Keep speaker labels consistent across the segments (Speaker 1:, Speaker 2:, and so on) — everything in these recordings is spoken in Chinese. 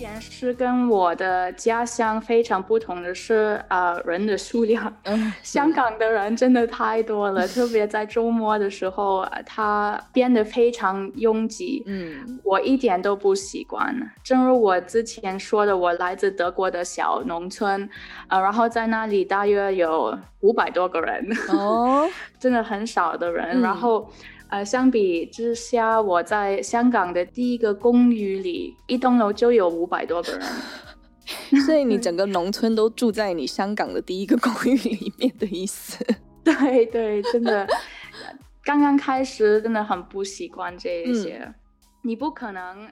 Speaker 1: 件事跟我的家乡非常不同的是，呃，人的数量。嗯，香港的人真的太多了，特别在周末的时候，它变得非常拥挤。嗯，我一点都不习惯。正如我之前说的，我来自德国的小农村，呃，然后在那里大约有五百多个人。哦，真的很少的人。嗯、然后。呃，相比之下，我在香港的第一个公寓里，一栋楼就有五百多个人，
Speaker 2: 所以你整个农村都住在你香港的第一个公寓里面的意思？
Speaker 1: 对对，真的，刚刚开始真的很不习惯这一些，嗯、你不可能。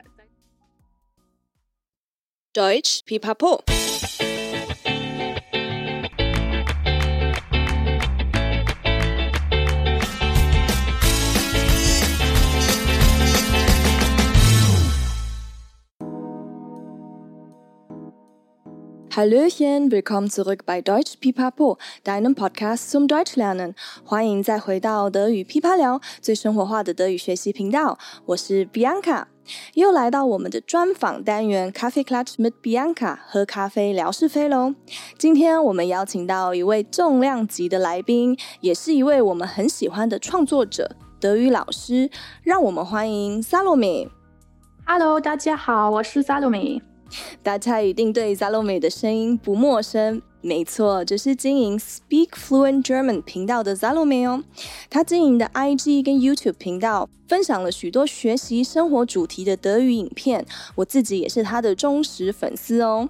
Speaker 2: Deutsch Pipapo。Hallöchen, willkommen zurück bei Deutsch Pipapo, deinem Podcast zum Deutschlernen。欢迎再回到德语噼啪聊，最生活化的德语学习频道。我是 Bianca，又来到我们的专访单元 Kaffeeklatsch mit Bianca，喝咖啡聊是非喽。今天我们邀请到一位重量级的来宾，也是一位我们很喜欢的创作者，德语老师。让我们欢迎 Salome。
Speaker 1: Hello，大家好，我是 Salome。
Speaker 2: 大家一定对 Salome 的声音不陌生，没错，这是经营 Speak Fluent German 频道的 Salome 哦。他经营的 IG 跟 YouTube 频道，分享了许多学习生活主题的德语影片，我自己也是他的忠实粉丝哦。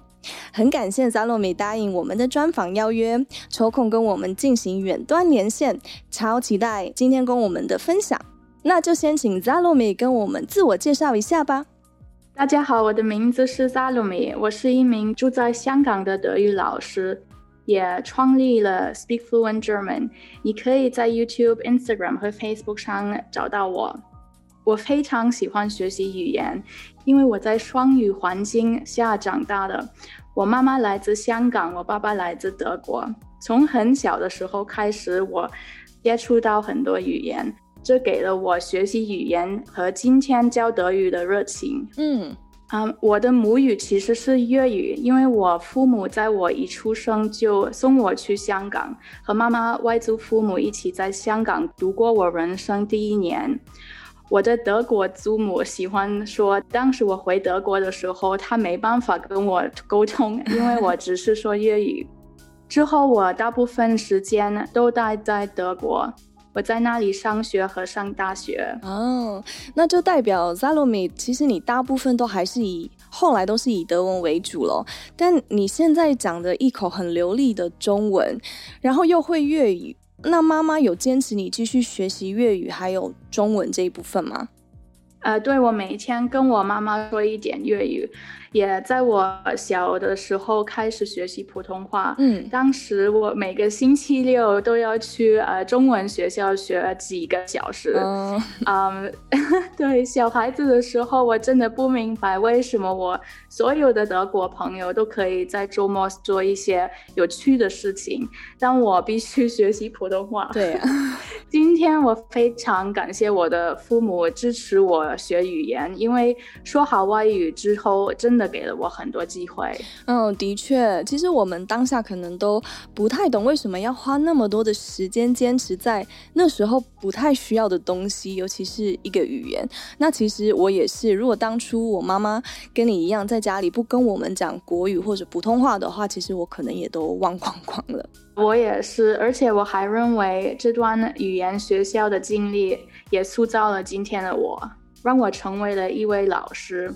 Speaker 2: 很感谢 Salome 答应我们的专访邀约，抽空跟我们进行远端连线，超期待今天跟我们的分享。那就先请 Salome 跟我们自我介绍一下吧。
Speaker 1: 大家好，我的名字是 Salome，我是一名住在香港的德语老师，也创立了 Speak Fluent German。你可以在 YouTube、Instagram 和 Facebook 上找到我。我非常喜欢学习语言，因为我在双语环境下长大的。我妈妈来自香港，我爸爸来自德国。从很小的时候开始，我接触到很多语言。这给了我学习语言和今天教德语的热情。嗯，啊，um, 我的母语其实是粤语，因为我父母在我一出生就送我去香港，和妈妈外祖父母一起在香港度过我人生第一年。我的德国祖母喜欢说，当时我回德国的时候，她没办法跟我沟通，因为我只是说粤语。之后，我大部分时间都待在德国。我在那里上学和上大学
Speaker 2: 哦，那就代表 Zalomi，其实你大部分都还是以后来都是以德文为主咯。但你现在讲的一口很流利的中文，然后又会粤语，那妈妈有坚持你继续学习粤语还有中文这一部分吗？
Speaker 1: 呃，对，我每天跟我妈妈说一点粤语。也在我小的时候开始学习普通话。嗯，当时我每个星期六都要去呃中文学校学几个小时。嗯，嗯，对，小孩子的时候我真的不明白为什么我所有的德国朋友都可以在周末做一些有趣的事情，但我必须学习普通话。
Speaker 2: 对啊，
Speaker 1: 今天我非常感谢我的父母支持我学语言，因为说好外语之后真的。给了我很多机会。
Speaker 2: 嗯，的确，其实我们当下可能都不太懂为什么要花那么多的时间坚持在那时候不太需要的东西，尤其是一个语言。那其实我也是，如果当初我妈妈跟你一样在家里不跟我们讲国语或者普通话的话，其实我可能也都忘光光了。
Speaker 1: 我也是，而且我还认为这段语言学校的经历也塑造了今天的我，让我成为了一位老师。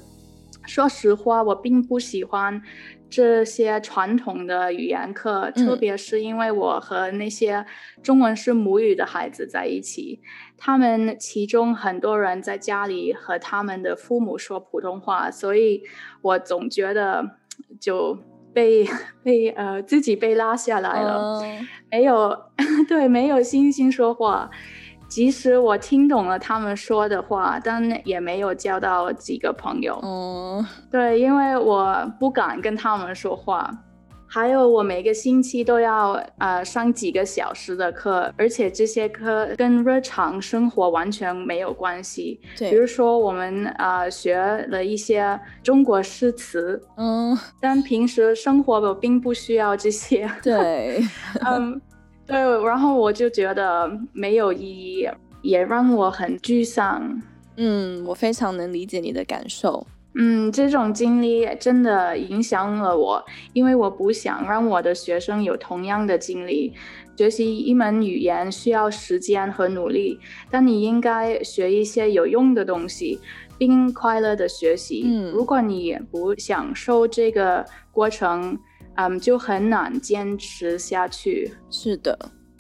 Speaker 1: 说实话，我并不喜欢这些传统的语言课，嗯、特别是因为我和那些中文是母语的孩子在一起，他们其中很多人在家里和他们的父母说普通话，所以我总觉得就被被呃自己被拉下来了，嗯、没有 对，没有信心说话。即使我听懂了他们说的话，但也没有交到几个朋友。哦，对，因为我不敢跟他们说话，还有我每个星期都要呃上几个小时的课，而且这些课跟日常生活完全没有关系。
Speaker 2: 对，
Speaker 1: 比如说我们呃学了一些中国诗词，
Speaker 2: 嗯，
Speaker 1: 但平时生活我并不需要这些。
Speaker 2: 对，
Speaker 1: 嗯，对，然后我就觉得没有意义，也让我很沮丧。
Speaker 2: 嗯，我非常能理解你的感受。
Speaker 1: 嗯，这种经历真的影响了我，因为我不想让我的学生有同样的经历。学习一门语言需要时间和努力，但你应该学一些有用的东西，并快乐的学习。
Speaker 2: 嗯，
Speaker 1: 如果你不享受这个过程，嗯，就很难坚持下去。
Speaker 2: 是的。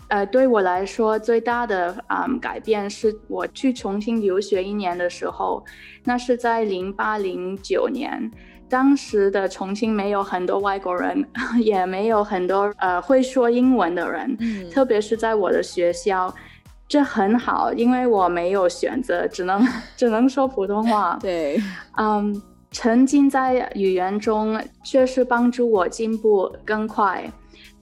Speaker 1: 呃，对我来说，最大的嗯改变是我去重庆留学一年的时候，那是在零八零九年，当时的重庆没有很多外国人，也没有很多呃会说英文的人，
Speaker 2: 嗯，
Speaker 1: 特别是在我的学校，这很好，因为我没有选择，只能 只能说普通话。
Speaker 2: 对，
Speaker 1: 嗯，沉浸在语言中，确实帮助我进步更快。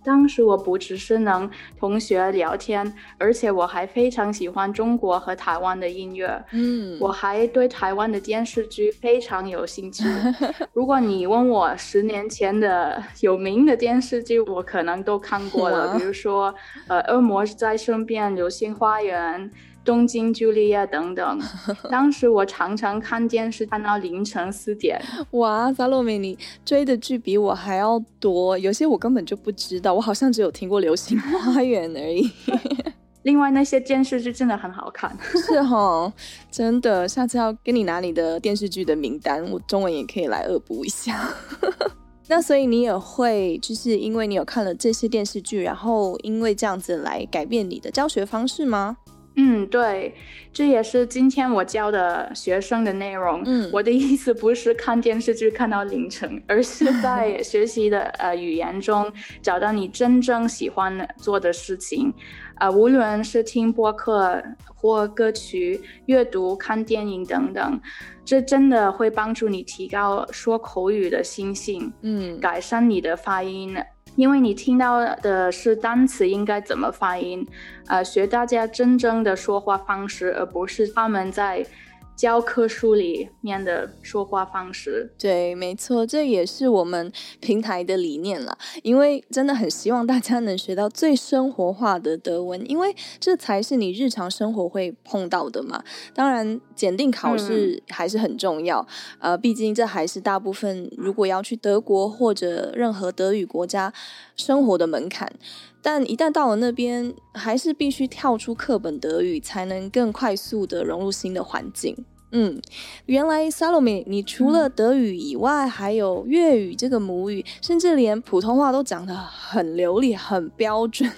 Speaker 1: 当时我不只是能同学聊天，而且我还非常喜欢中国和台湾的音乐。
Speaker 2: 嗯，
Speaker 1: 我还对台湾的电视剧非常有兴趣。如果你问我十年前的有名的电视剧，我可能都看过了，比如说呃《恶魔在身边》、《流星花园》。东京茱丽叶等等，当时我常常看电视看到凌晨四点。
Speaker 2: 哇，萨洛米，你追的剧比我还要多，有些我根本就不知道，我好像只有听过《流星花园》而已。
Speaker 1: 另外那些电视剧真的很好看，
Speaker 2: 是哈，真的，下次要跟你拿你的电视剧的名单，我中文也可以来恶补一下。那所以你也会，就是因为你有看了这些电视剧，然后因为这样子来改变你的教学方式吗？
Speaker 1: 嗯，对，这也是今天我教的学生的内容。
Speaker 2: 嗯，
Speaker 1: 我的意思不是看电视剧看到凌晨，而是在 学习的呃语言中找到你真正喜欢做的事情。啊、呃，无论是听播客或歌曲、阅读、看电影等等，这真的会帮助你提高说口语的心性，
Speaker 2: 嗯，
Speaker 1: 改善你的发音。因为你听到的是单词应该怎么发音，呃，学大家真正的说话方式，而不是他们在教科书里面的说话方式。
Speaker 2: 对，没错，这也是我们平台的理念了。因为真的很希望大家能学到最生活化的德文，因为这才是你日常生活会碰到的嘛。当然，检定考试还是很重要，嗯、呃，毕竟这还是大部分如果要去德国或者任何德语国家生活的门槛。但一旦到了那边，还是必须跳出课本德语，才能更快速的融入新的环境。嗯，原来 Salome，你除了德语以外，还有粤语这个母语，甚至连普通话都讲得很流利、很标准，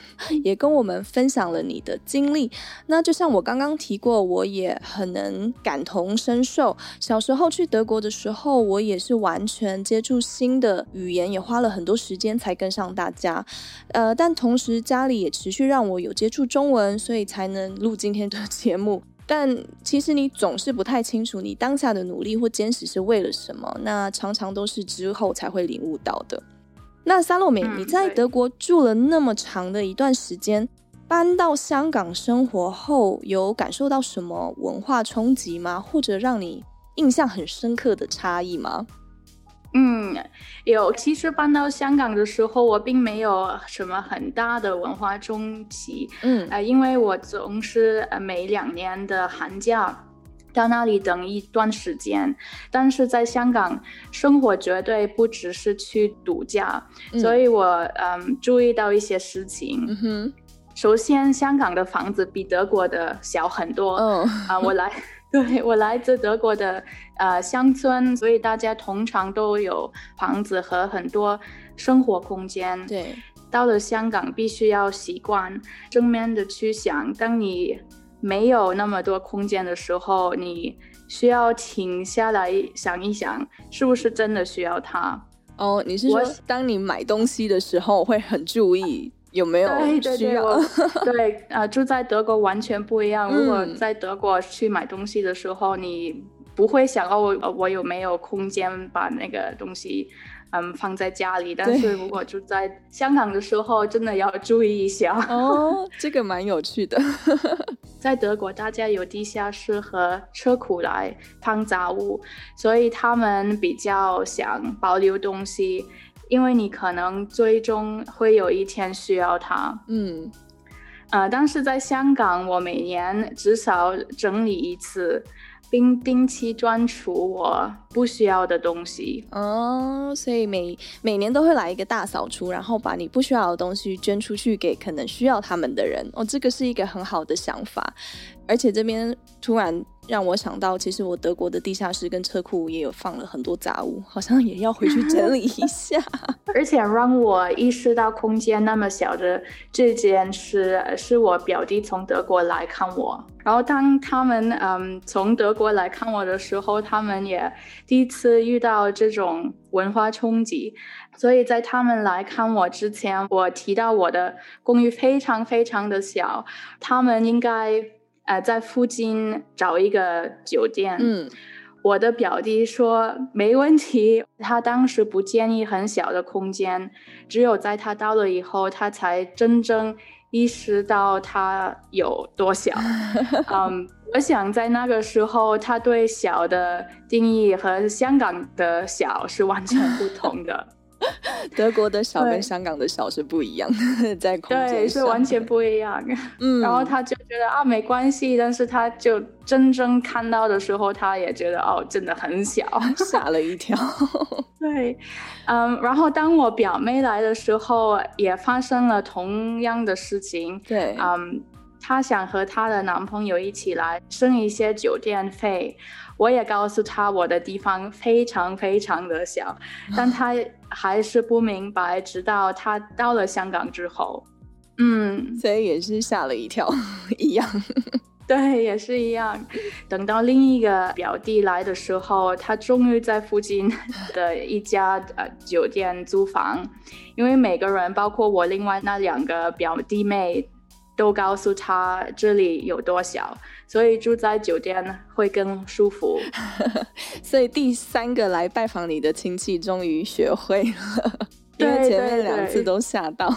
Speaker 2: 也跟我们分享了你的经历。那就像我刚刚提过，我也很能感同身受。小时候去德国的时候，我也是完全接触新的语言，也花了很多时间才跟上大家。呃，但同时家里也持续让我有接触中文，所以才能录今天的节目。但其实你总是不太清楚你当下的努力或坚持是为了什么，那常常都是之后才会领悟到的。那萨洛美，嗯，你在德国住了那么长的一段时间，搬到香港生活后，有感受到什么文化冲击吗？或者让你印象很深刻的差异吗？
Speaker 1: 嗯，有。其实搬到香港的时候，我并没有什么很大的文化冲击。
Speaker 2: 嗯，
Speaker 1: 呃，因为我总是呃每两年的寒假到那里等一段时间。但是在香港生活绝对不只是去度假，嗯、所以我嗯注意到一些事情。
Speaker 2: 嗯哼，
Speaker 1: 首先，香港的房子比德国的小很多。嗯、哦，啊、呃，我来。对，我来自德国的呃乡村，所以大家通常都有房子和很多生活空间。
Speaker 2: 对，
Speaker 1: 到了香港必须要习惯正面的去想，当你没有那么多空间的时候，你需要停下来想一想，是不是真的需要它？
Speaker 2: 哦，你是说当你买东西的时候会很注意？有没有需要？
Speaker 1: 对对对，对，呃，住在德国完全不一样。如果在德国去买东西的时候，嗯、你不会想哦，我我有没有空间把那个东西嗯放在家里，但是如果住在香港的时候，真的要注意一下。
Speaker 2: 哦，这个蛮有趣的。
Speaker 1: 在德国，大家有地下室和车库来放杂物，所以他们比较想保留东西，因为你可能最终会有一天需要它。
Speaker 2: 嗯。
Speaker 1: 呃，但是在香港，我每年至少整理一次，并定期专除我不需要的东西。
Speaker 2: 哦，所以每每年都会来一个大扫除，然后把你不需要的东西捐出去给可能需要他们的人。哦，这个是一个很好的想法，而且这边突然。让我想到，其实我德国的地下室跟车库也有放了很多杂物，好像也要回去整理一下。
Speaker 1: 而且让我意识到空间那么小的这件事，是我表弟从德国来看我。然后当他们嗯从德国来看我的时候，他们也第一次遇到这种文化冲击。所以在他们来看我之前，我提到我的公寓非常非常的小，他们应该。呃，在附近找一个酒店。
Speaker 2: 嗯，
Speaker 1: 我的表弟说没问题。他当时不建议很小的空间，只有在他到了以后，他才真正意识到他有多小。嗯，我想在那个时候，他对小的定义和香港的小是完全不同的。
Speaker 2: 德国的小跟香港的小是不一样的，在空间
Speaker 1: 对是完全不一样。
Speaker 2: 嗯，
Speaker 1: 然后他就觉得啊没关系，但是他就真正看到的时候，他也觉得哦真的很小，
Speaker 2: 吓了一跳。
Speaker 1: 对，嗯，然后当我表妹来的时候，也发生了同样的事情。
Speaker 2: 对，
Speaker 1: 嗯，她想和她的男朋友一起来省一些酒店费。我也告诉他我的地方非常非常的小，但他还是不明白，直到他到了香港之后，嗯，
Speaker 2: 所以也是吓了一跳，一样，
Speaker 1: 对，也是一样。等到另一个表弟来的时候，他终于在附近的一家呃酒店租房，因为每个人，包括我另外那两个表弟妹。都告诉他这里有多小，所以住在酒店会更舒服。
Speaker 2: 所以第三个来拜访你的亲戚终于学会了，因为前面两次都吓到，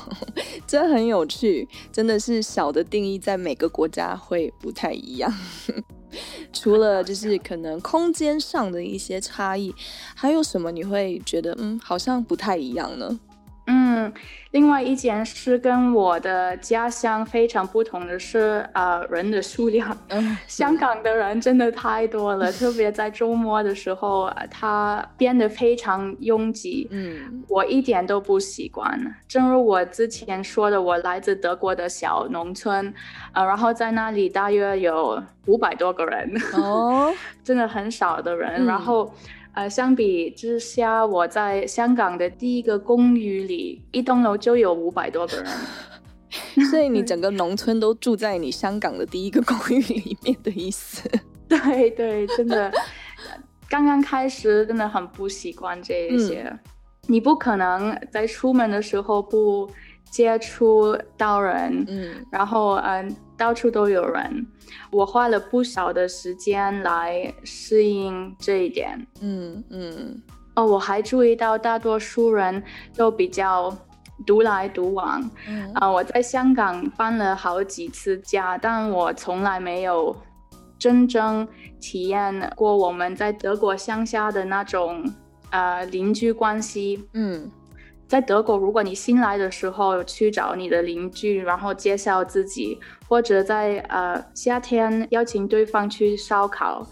Speaker 2: 这 很有趣。真的是小的定义在每个国家会不太一样，除了就是可能空间上的一些差异，还有什么你会觉得嗯好像不太一样呢？
Speaker 1: 嗯，另外一件事跟我的家乡非常不同的是，呃，人的数量。嗯，香港的人真的太多了，特别在周末的时候，它变得非常拥挤。
Speaker 2: 嗯，
Speaker 1: 我一点都不习惯。正如我之前说的，我来自德国的小农村，呃，然后在那里大约有五百多个人。哦，真的很少的人。嗯，然后。呃，相比之下，我在香港的第一个公寓里，一栋楼就有五百多个人
Speaker 2: 所以你整个农村都住在你香港的第一个公寓里面的意思？
Speaker 1: 对对，真的，刚刚开始真的很不习惯这一些。嗯，你不可能在出门的时候不接触到人，
Speaker 2: 嗯，
Speaker 1: 然后嗯。到处都有人，我花了不少的时间来适应这一点。
Speaker 2: 嗯嗯。
Speaker 1: 哦，我还注意到大多数人都比较独来独往。
Speaker 2: 嗯。
Speaker 1: 啊，我在香港搬了好几次家，但我从来没有真正体验过我们在德国乡下的那种呃邻居关系。
Speaker 2: 嗯。
Speaker 1: 在德国，如果你新来的时候去找你的邻居，然后介绍自己，或者在呃夏天邀请对方去烧烤，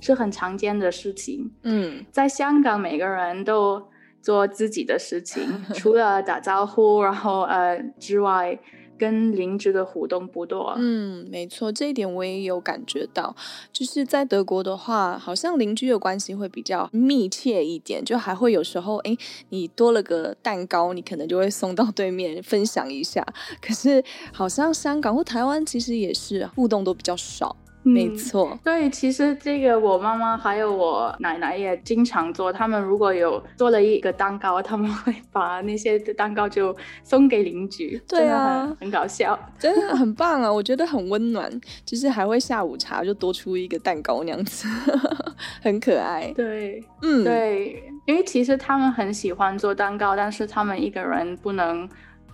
Speaker 1: 是很常见的事情。
Speaker 2: 嗯，
Speaker 1: 在香港，每个人都做自己的事情，除了打招呼，然后呃之外。跟邻居的互动不多。
Speaker 2: 嗯，没错，这一点我也有感觉到。就是在德国的话，好像邻居的关系会比较密切一点，就还会有时候，哎，你多了个蛋糕，你可能就会送到对面分享一下。可是好像香港或台湾其实也是互动都比较少。没错，
Speaker 1: 对，其实这个我妈妈还有我奶奶也经常做。他们如果有做了一个蛋糕，他们会把那些蛋糕就送给邻居。
Speaker 2: 对啊，
Speaker 1: 很，很搞笑，
Speaker 2: 真的很棒啊！我觉得很温暖，就是还会下午茶就多出一个蛋糕那样子。很可爱。
Speaker 1: 对，嗯，对，因为其实他们很喜欢做蛋糕，但是他们一个人不能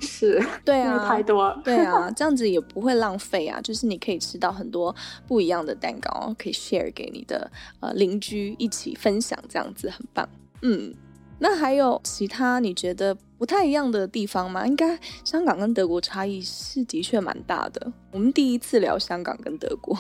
Speaker 1: 吃，
Speaker 2: 对啊，
Speaker 1: 太多，
Speaker 2: 对啊，这样子也不会浪费啊。就是你可以吃到很多不一样的蛋糕，可以 share 给你的呃邻居一起分享，这样子很棒。嗯，那还有其他你觉得不太一样的地方吗？应该香港跟德国差异是的确蛮大的。我们第一次聊香港跟德国。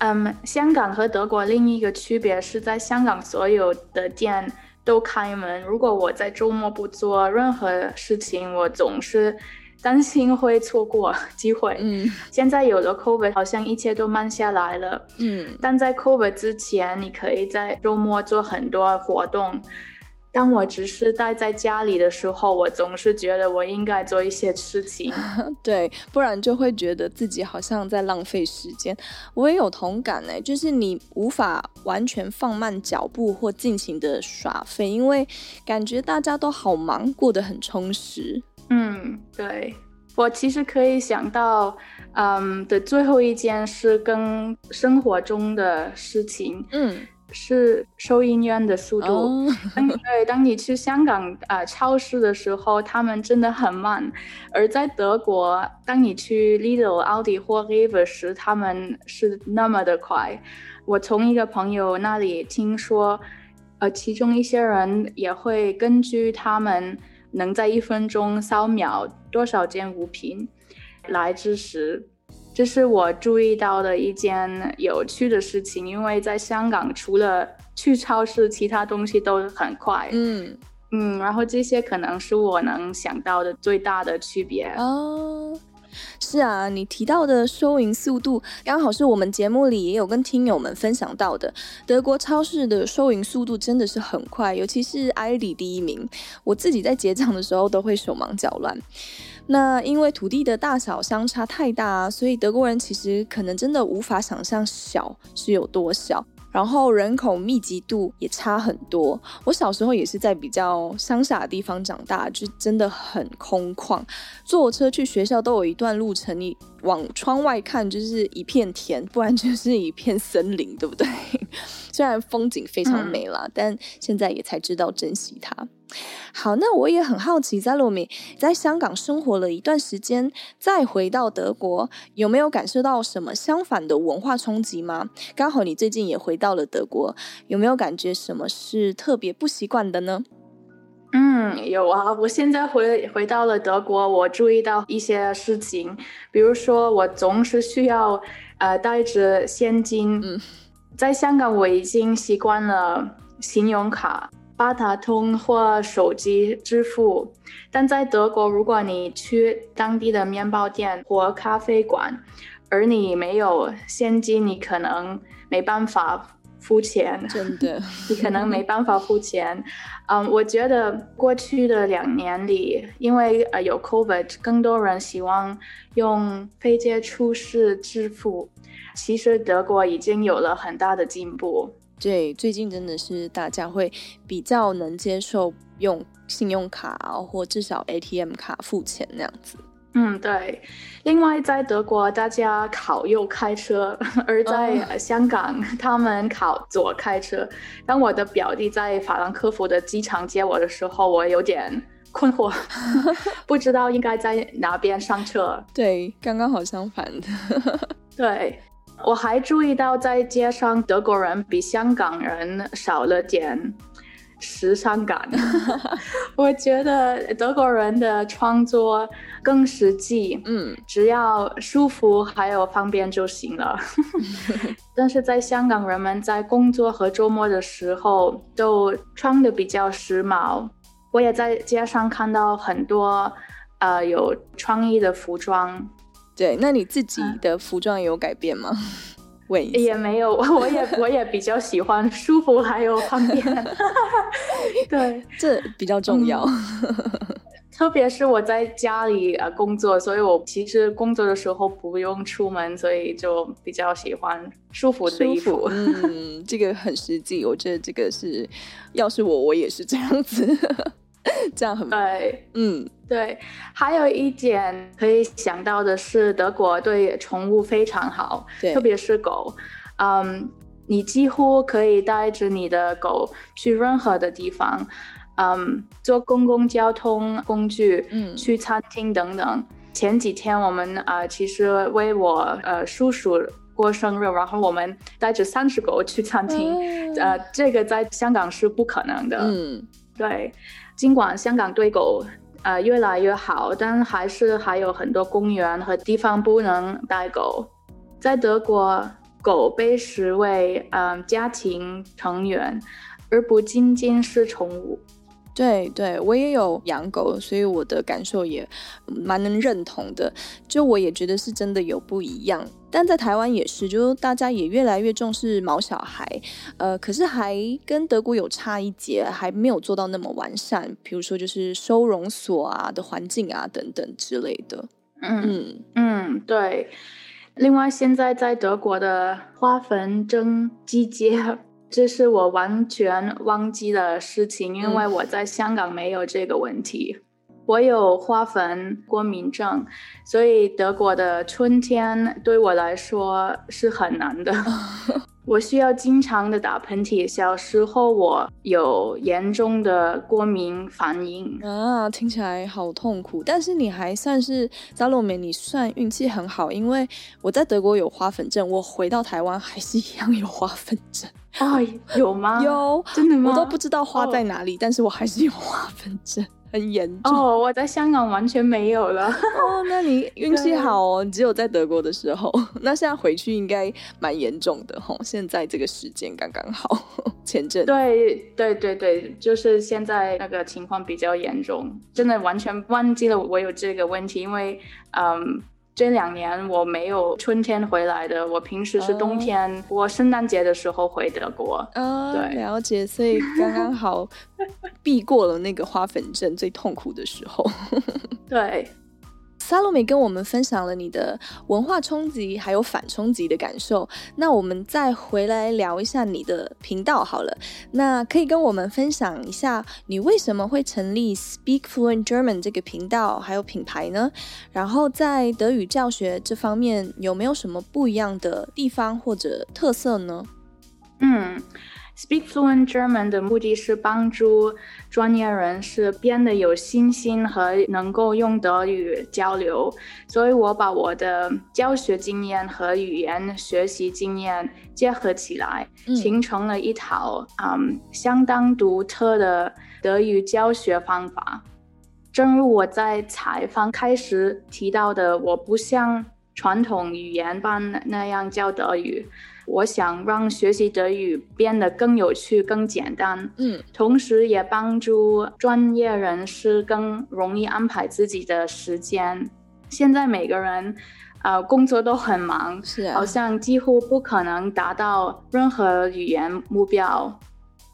Speaker 1: 嗯，um, 香港和德国另一个区别是在香港所有的店都开门。如果我在周末不做任何事情，我总是担心会错过机会。嗯，现在有了 COVID，好像一切都慢下来了。嗯，但在 COVID 之前，你可以在周末做很多活动。当我只是待在家里的时候，我总是觉得我应该做一些事情，
Speaker 2: 对，不然就会觉得自己好像在浪费时间。我也有同感呢，就是你无法完全放慢脚步或尽情的耍废，因为感觉大家都好忙，过得很充实。
Speaker 1: 嗯，对，我其实可以想到，嗯的最后一件事跟生活中的事情，嗯。是收银员的速度。Oh. 当你对，当你去香港啊、呃、超市的时候，他们真的很慢；而在德国，当你去 Lidl、奥迪或 Rewe 时，他们是那么的快。我从一个朋友那里听说，呃，其中一些人也会根据他们能在一分钟扫描多少件物品来计时。这是我注意到的一件有趣的事情，因为在香港，除了去超市，其他东西都很快。嗯嗯，然后这些可能是我能想到的最大的区别。
Speaker 2: 哦，是啊，你提到的收银速度，刚好是我们节目里也有跟听友们分享到的。德国超市的收银速度真的是很快，尤其是艾迪第一名，我自己在结账的时候都会手忙脚乱。那因为土地的大小相差太大，所以德国人其实可能真的无法想象小是有多小，然后人口密集度也差很多。我小时候也是在比较乡下的地方长大，就真的很空旷，坐车去学校都有一段路程，你往窗外看就是一片田，不然就是一片森林，对不对？虽然风景非常美啦，嗯、但现在也才知道珍惜它。好，那我也很好奇，Salome 在香港生活了一段时间，再回到德国，有没有感受到什么相反的文化冲击吗？刚好你最近也回到了德国，有没有感觉什么是特别不习惯的呢？
Speaker 1: 嗯，有啊，我现在回回到了德国，我注意到一些事情，比如说我总是需要呃带着现金，嗯，在香港我已经习惯了信用卡。八达通或手机支付，但在德国，如果你去当地的面包店或咖啡馆，而你没有现金，你可能没办法付钱。
Speaker 2: 真的，
Speaker 1: 你可能没办法付钱。嗯，um, 我觉得过去的两年里，因为呃有 COVID，更多人希望用非接触式支付。其实德国已经有了很大的进步。
Speaker 2: 对，最近真的是大家会比较能接受用信用卡或至少 ATM 卡付钱那样子。
Speaker 1: 嗯，对。另外，在德国大家考右开车，而在香港、哦、他们考左开车。当我的表弟在法兰克福的机场接我的时候，我有点困惑，不知道应该在哪边上车。
Speaker 2: 对，刚刚好相反的。
Speaker 1: 对。我还注意到，在街上，德国人比香港人少了点时尚感。我觉得德国人的创作更实际，嗯，只要舒服还有方便就行了。但是在香港，人们在工作和周末的时候都穿的比较时髦。我也在街上看到很多呃有创意的服装。
Speaker 2: 对，那你自己的服装有改变吗？问一下。
Speaker 1: 也没有，我也我也比较喜欢 舒服还有方便。对，
Speaker 2: 这比较重要。
Speaker 1: 嗯、特别是我在家里呃工作，所以我其实工作的时候不用出门，所以就比较喜欢舒服的衣服。
Speaker 2: 嗯，这个很实际，我觉得这个是，要是我我也是这样子。这样很
Speaker 1: 对，
Speaker 2: 嗯，
Speaker 1: 对。还有一点可以想到的是，德国对宠物非常好，对特别是狗。嗯，你几乎可以带着你的狗去任何的地方，嗯，坐公共交通工具，嗯，去餐厅等等。前几天我们啊、呃，其实为我呃叔叔过生日，然后我们带着三只狗去餐厅，嗯、呃，这个在香港是不可能的。嗯，对，尽管香港对狗呃越来越好，但还是还有很多公园和地方不能带狗。在德国。狗被视为嗯、家庭成员，而不仅仅是宠物。
Speaker 2: 对对，我也有养狗，所以我的感受也蛮能认同的。就我也觉得是真的有不一样，但在台湾也是，就大家也越来越重视毛小孩，呃，可是还跟德国有差一截，还没有做到那么完善。比如说就是收容所啊的环境啊等等之类的。
Speaker 1: 嗯嗯嗯，对。另外，现在在德国的花粉症季节，这是我完全忘记的事情，因为我在香港没有这个问题。我有花粉过敏症，所以德国的春天对我来说是很难的。我需要经常的打喷嚏。小时候我有严重的过敏反应
Speaker 2: 啊，听起来好痛苦。但是你还算是萨洛梅，你算运气很好，因为我在德国有花粉症，我回到台湾还是一样有花粉症。
Speaker 1: 啊，有吗？
Speaker 2: 有，
Speaker 1: 真的吗？
Speaker 2: 我都不知道花在哪里，哦，但是我还是有花粉症。很严重
Speaker 1: 哦，我在香港完全没有了
Speaker 2: 哦。那你运气好哦，你只有在德国的时候。那现在回去应该蛮严重的吼。现在这个时间刚刚好，前阵。
Speaker 1: 对对对对，就是现在那个情况比较严重，真的完全忘记了我有这个问题，因为嗯。这两年我没有春天回来的，我平时是冬天，我圣诞节的时候回德国。
Speaker 2: 嗯，对，了解，所以刚刚好避过了那个花粉症最痛苦的时候。
Speaker 1: 对。
Speaker 2: 萨洛梅跟我们分享了你的文化冲击还有反冲击的感受，那我们再回来聊一下你的频道好了。那可以跟我们分享一下你为什么会成立 Speak Fluent German 这个频道还有品牌呢？然后在德语教学这方面有没有什么不一样的地方或者特色呢？
Speaker 1: 嗯。Speak Fluent German 的目的是帮助专业人士变得有信心和能够用德语交流，所以我把我的教学经验和语言学习经验结合起来，形成了一套嗯相当独特的德语教学方法。正如我在采访开始提到的，我不像传统语言班那样教德语。我想让学习德语变得更有趣、更简单，嗯，同时也帮助专业人士更容易安排自己的时间。现在每个人，呃，工作都很忙，是啊，好像几乎不可能达到任何语言目标。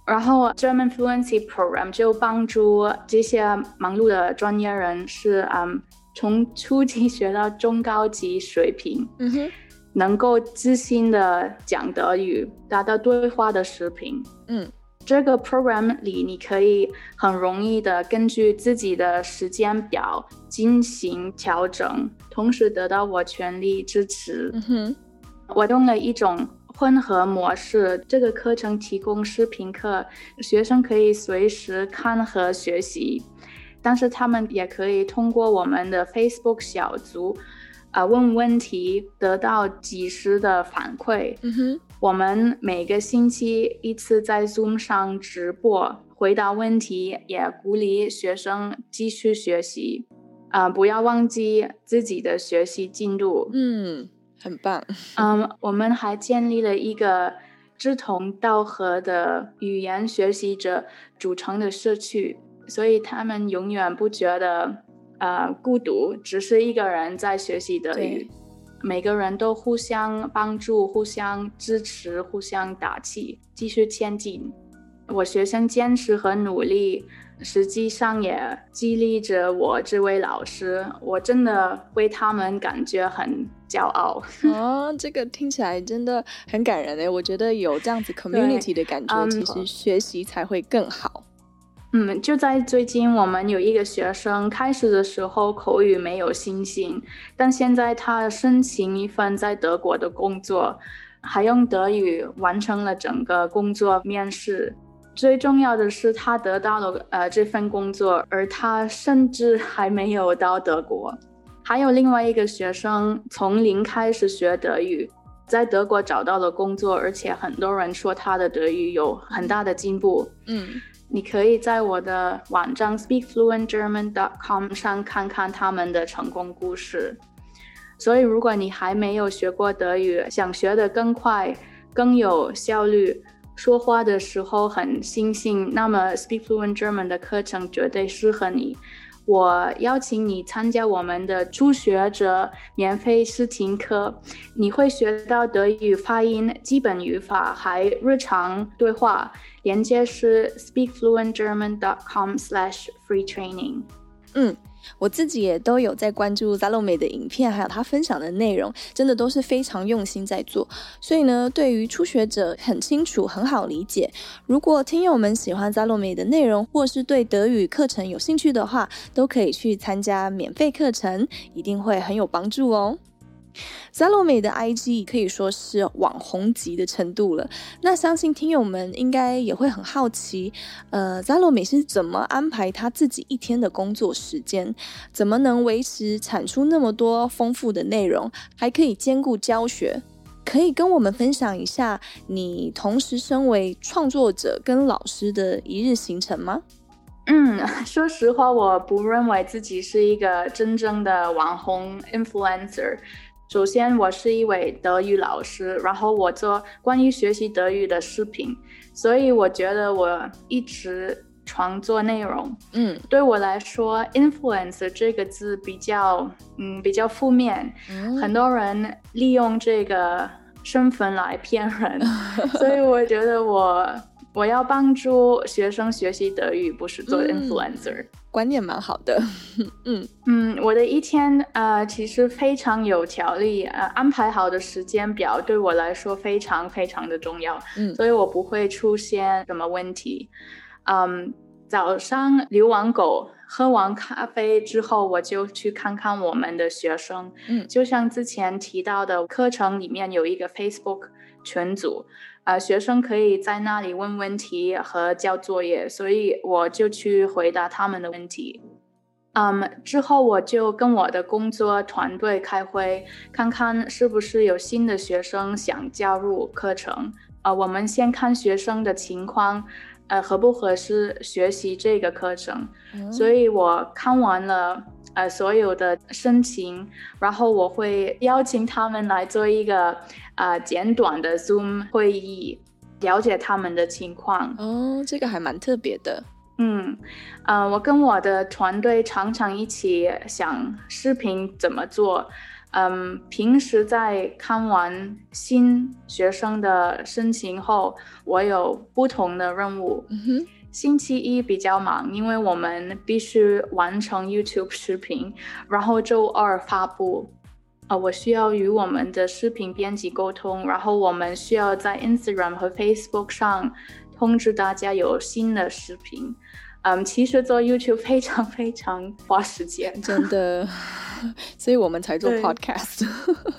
Speaker 1: 然后 German Fluency Program 就帮助这些忙碌的专业人士，嗯，从初级学到中高级水平。嗯哼。能够自信的讲德语，达到对话的水平。嗯，这个 program 里你可以很容易的根据自己的时间表进行调整，同时得到我全力支持。嗯哼，我用了一种混合模式，这个课程提供视频课，学生可以随时看和学习，但是他们也可以通过我们的 Facebook 小组。啊，问问题得到及时的反馈。嗯哼，我们每个星期一次在 Zoom 上直播，回答问题，也鼓励学生继续学习。啊、呃，不要忘记自己的学习进度。
Speaker 2: 嗯，很棒。
Speaker 1: 嗯，我们还建立了一个志同道合的语言学习者组成的社区，所以他们永远不觉得。呃，孤独，只是一个人在学习德语，每个人都互相帮助、互相支持、互相打气，继续前进。我学生坚持和努力，实际上也激励着我这位老师。我真的为他们感觉很骄傲。
Speaker 2: 哦，这个听起来真的很感人诶，我觉得有这样子 community 的感觉，其实学习才会更好。
Speaker 1: 嗯，就在最近，我们有一个学生，开始的时候口语没有信心，但现在他申请一份在德国的工作，还用德语完成了整个工作面试。最重要的是，他得到了呃这份工作，而他甚至还没有到德国。还有另外一个学生从零开始学德语，在德国找到了工作，而且很多人说他的德语有很大的进步。嗯，你可以在我的网站 speakfluentgerman.com 上看看他们的成功故事。所以，如果你还没有学过德语，想学得更快、更有效率，说话的时候很新鲜，那么 Speak Fluent German 的课程绝对适合你。我邀请你参加我们的初学者免费试听课，你会学到德语发音、基本语法，还日常对话。连接是 speakfluentgerman.com/slash free training。
Speaker 2: 嗯。我自己也都有在关注扎露美的影片，还有他分享的内容，真的都是非常用心在做。所以呢，对于初学者很清楚、很好理解。如果听友们喜欢扎露美的内容，或是对德语课程有兴趣的话，都可以去参加免费课程，一定会很有帮助哦。Salome 的 IG 可以说是网红级的程度了。那相信听友们应该也会很好奇，呃，Salome 是怎么安排他自己一天的工作时间？怎么能维持产出那么多丰富的内容，还可以兼顾教学？可以跟我们分享一下你同时身为创作者跟老师的一日行程吗？
Speaker 1: 嗯，说实话，我不认为自己是一个真正的网红 influencer。首先，我是一位德语老师，然后我做关于学习德语的视频，所以我觉得我一直创作内容。嗯，对我来说，influence 这个字比较，嗯，比较负面，嗯，很多人利用这个身份来骗人，所以我觉得我。我要帮助学生学习德语，不是做 influencer。嗯，
Speaker 2: 观念蛮好的。
Speaker 1: 嗯嗯，我的一天呃其实非常有条理，呃安排好的时间表对我来说非常非常的重要。嗯，所以我不会出现什么问题。嗯，早上遛完狗，喝完咖啡之后，我就去看看我们的学生。嗯，就像之前提到的课程里面有一个 Facebook 群组。呃，学生可以在那里问问题和交作业，所以我就去回答他们的问题。嗯，之后我就跟我的工作团队开会，看看是不是有新的学生想加入课程。呃，我们先看学生的情况，呃，合不合适学习这个课程。嗯。所以我看完了。呃，所有的申请，然后我会邀请他们来做一个呃简短的 Zoom 会议，了解他们的情况。
Speaker 2: 哦，这个还蛮特别的。
Speaker 1: 嗯，呃，我跟我的团队常常一起想视频怎么做。嗯，平时在看完新学生的申请后，我有不同的任务。嗯哼。星期一比较忙，因为我们必须完成 YouTube 视频，然后周二发布。呃，我需要与我们的视频编辑沟通，然后我们需要在 Instagram 和 Facebook 上通知大家有新的视频。嗯，其实做 YouTube 非常非常花时间，
Speaker 2: 真的，所以我们才做 Podcast。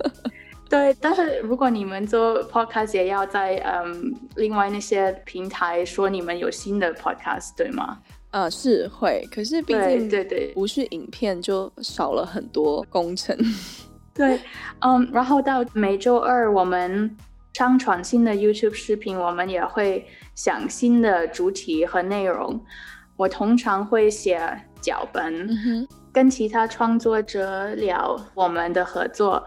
Speaker 1: 对，但是如果你们做 podcast 也要在嗯另外那些平台说你们有新的 podcast，对吗？
Speaker 2: 呃，是会，可是毕竟对对不是影片就少了很多工程。
Speaker 1: 对，嗯，然后到每周二我们上传新的 YouTube 视频，我们也会想新的主题和内容。我通常会写脚本，嗯，跟其他创作者聊我们的合作。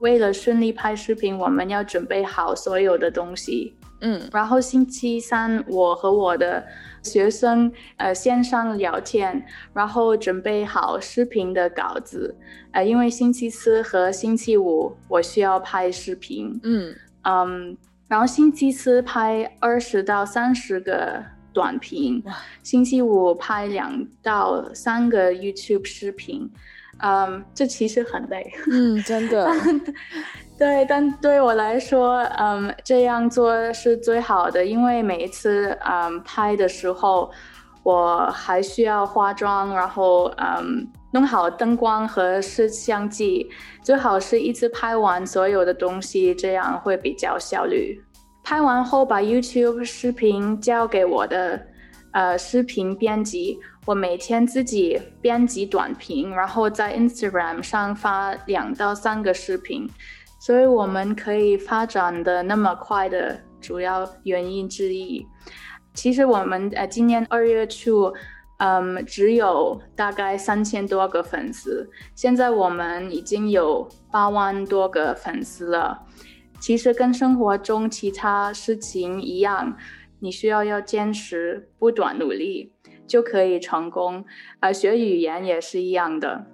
Speaker 1: 为了顺利拍视频，我们要准备好所有的东西。嗯，然后星期三我和我的学生呃线上聊天，然后准备好视频的稿子。呃，因为星期四和星期五我需要拍视频。嗯嗯，然后星期四拍二十到三十个短片，星期五拍两到三个 YouTube 视频。嗯，这其实很累。
Speaker 2: 嗯，真的。
Speaker 1: 对，但对我来说，嗯，这样做是最好的，因为每一次嗯拍的时候，我还需要化妆，然后嗯弄好灯光和摄像机，最好是一次拍完所有的东西，这样会比较效率。拍完后把 YouTube 视频交给我的呃视频编辑，我每天自己编辑短评，然后在 Instagram 上发两到三个视频。所以我们可以发展的那么快的主要原因之一，其实我们呃今年二月初，嗯，只有大概三千多个粉丝，现在我们已经有八万多个粉丝了。其实跟生活中其他事情一样，你需要要坚持，不断努力就可以成功。而学语言也是一样的。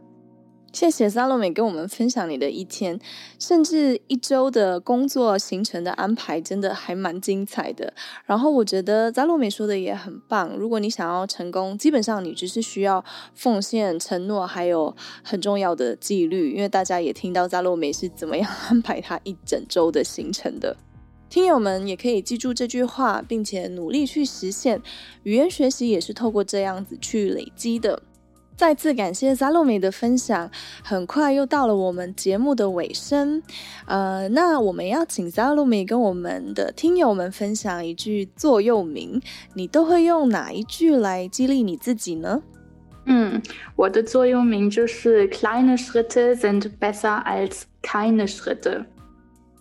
Speaker 2: 谢谢 Salome 跟我们分享你的一天，甚至一周的工作行程的安排，真的还蛮精彩的。然后我觉得 Salome 说的也很棒，如果你想要成功，基本上你只是需要奉献、承诺，还有很重要的纪律。因为大家也听到 Salome 是怎么样 安排他一整周的行程的。听友们也可以记住这句话，并且努力去实现。语言学习也是透过这样子去累积的。再次感谢 Salome 的分享，很快又到了我们节目的尾声，呃，那我们要请 Salome 跟我们的听友们分享一句座右铭，你都会用哪一句来激励你自己呢？
Speaker 1: 嗯，我的座右铭就是 Kleine Schritte sind besser als keine Schritte。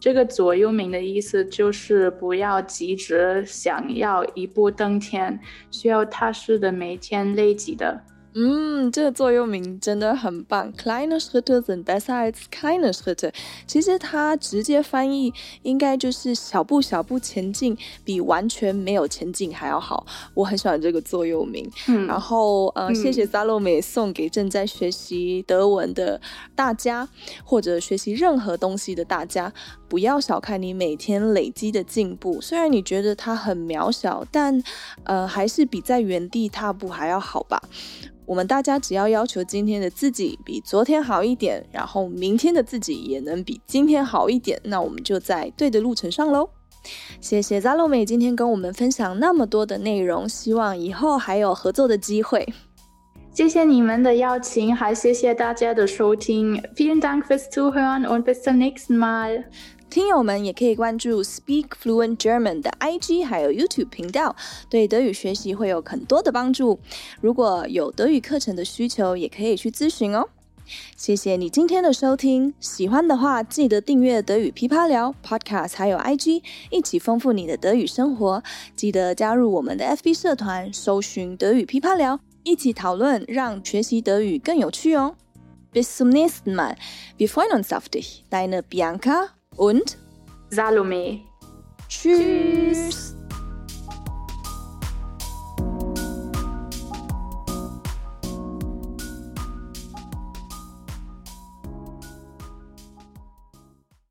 Speaker 1: 这个座右铭的意思就是不要急着想要一步登天，需要踏实的每天累积的。
Speaker 2: 嗯，这个座右铭真的很棒。Kleine Schritte sind besser als keine Schritte。其实它直接翻译应该就是小步小步前进，比完全没有前进还要好。我很喜欢这个座右铭。嗯，然后呃，嗯、谢谢 Salome 送给正在学习德文的大家，或者学习任何东西的大家，不要小看你每天累积的进步。虽然你觉得它很渺小，但呃，还是比在原地踏步还要好吧。我们大家只要要求今天的自己比昨天好一点，然后明天的自己也能比今天好一点，那我们就在对的路程上喽。谢谢 Salome 今天跟我们分享那么多的内容，希望以后还有合作的机会。
Speaker 1: 谢谢你们的邀请，还谢谢大家的收听。Vielen Dank fürs Zuhören und bis zum nächsten Mal。
Speaker 2: 听友们也可以关注 Speak Fluent German 的 IG 还有 YouTube 频道，对德语学习会有很多的帮助。如果有德语课程的需求，也可以去咨询哦。谢谢你今天的收听，喜欢的话记得订阅德语噼啪聊 Podcast 还有 IG，一起丰富你的德语生活。记得加入我们的 FB 社团，搜寻德语噼啪聊，一起讨论，让学习德语更有趣哦。Bis zum nächsten Mal. Wir freuen uns auf dich. Deine Bianca. Und
Speaker 1: Salome.
Speaker 2: Tschüss. Tschüss.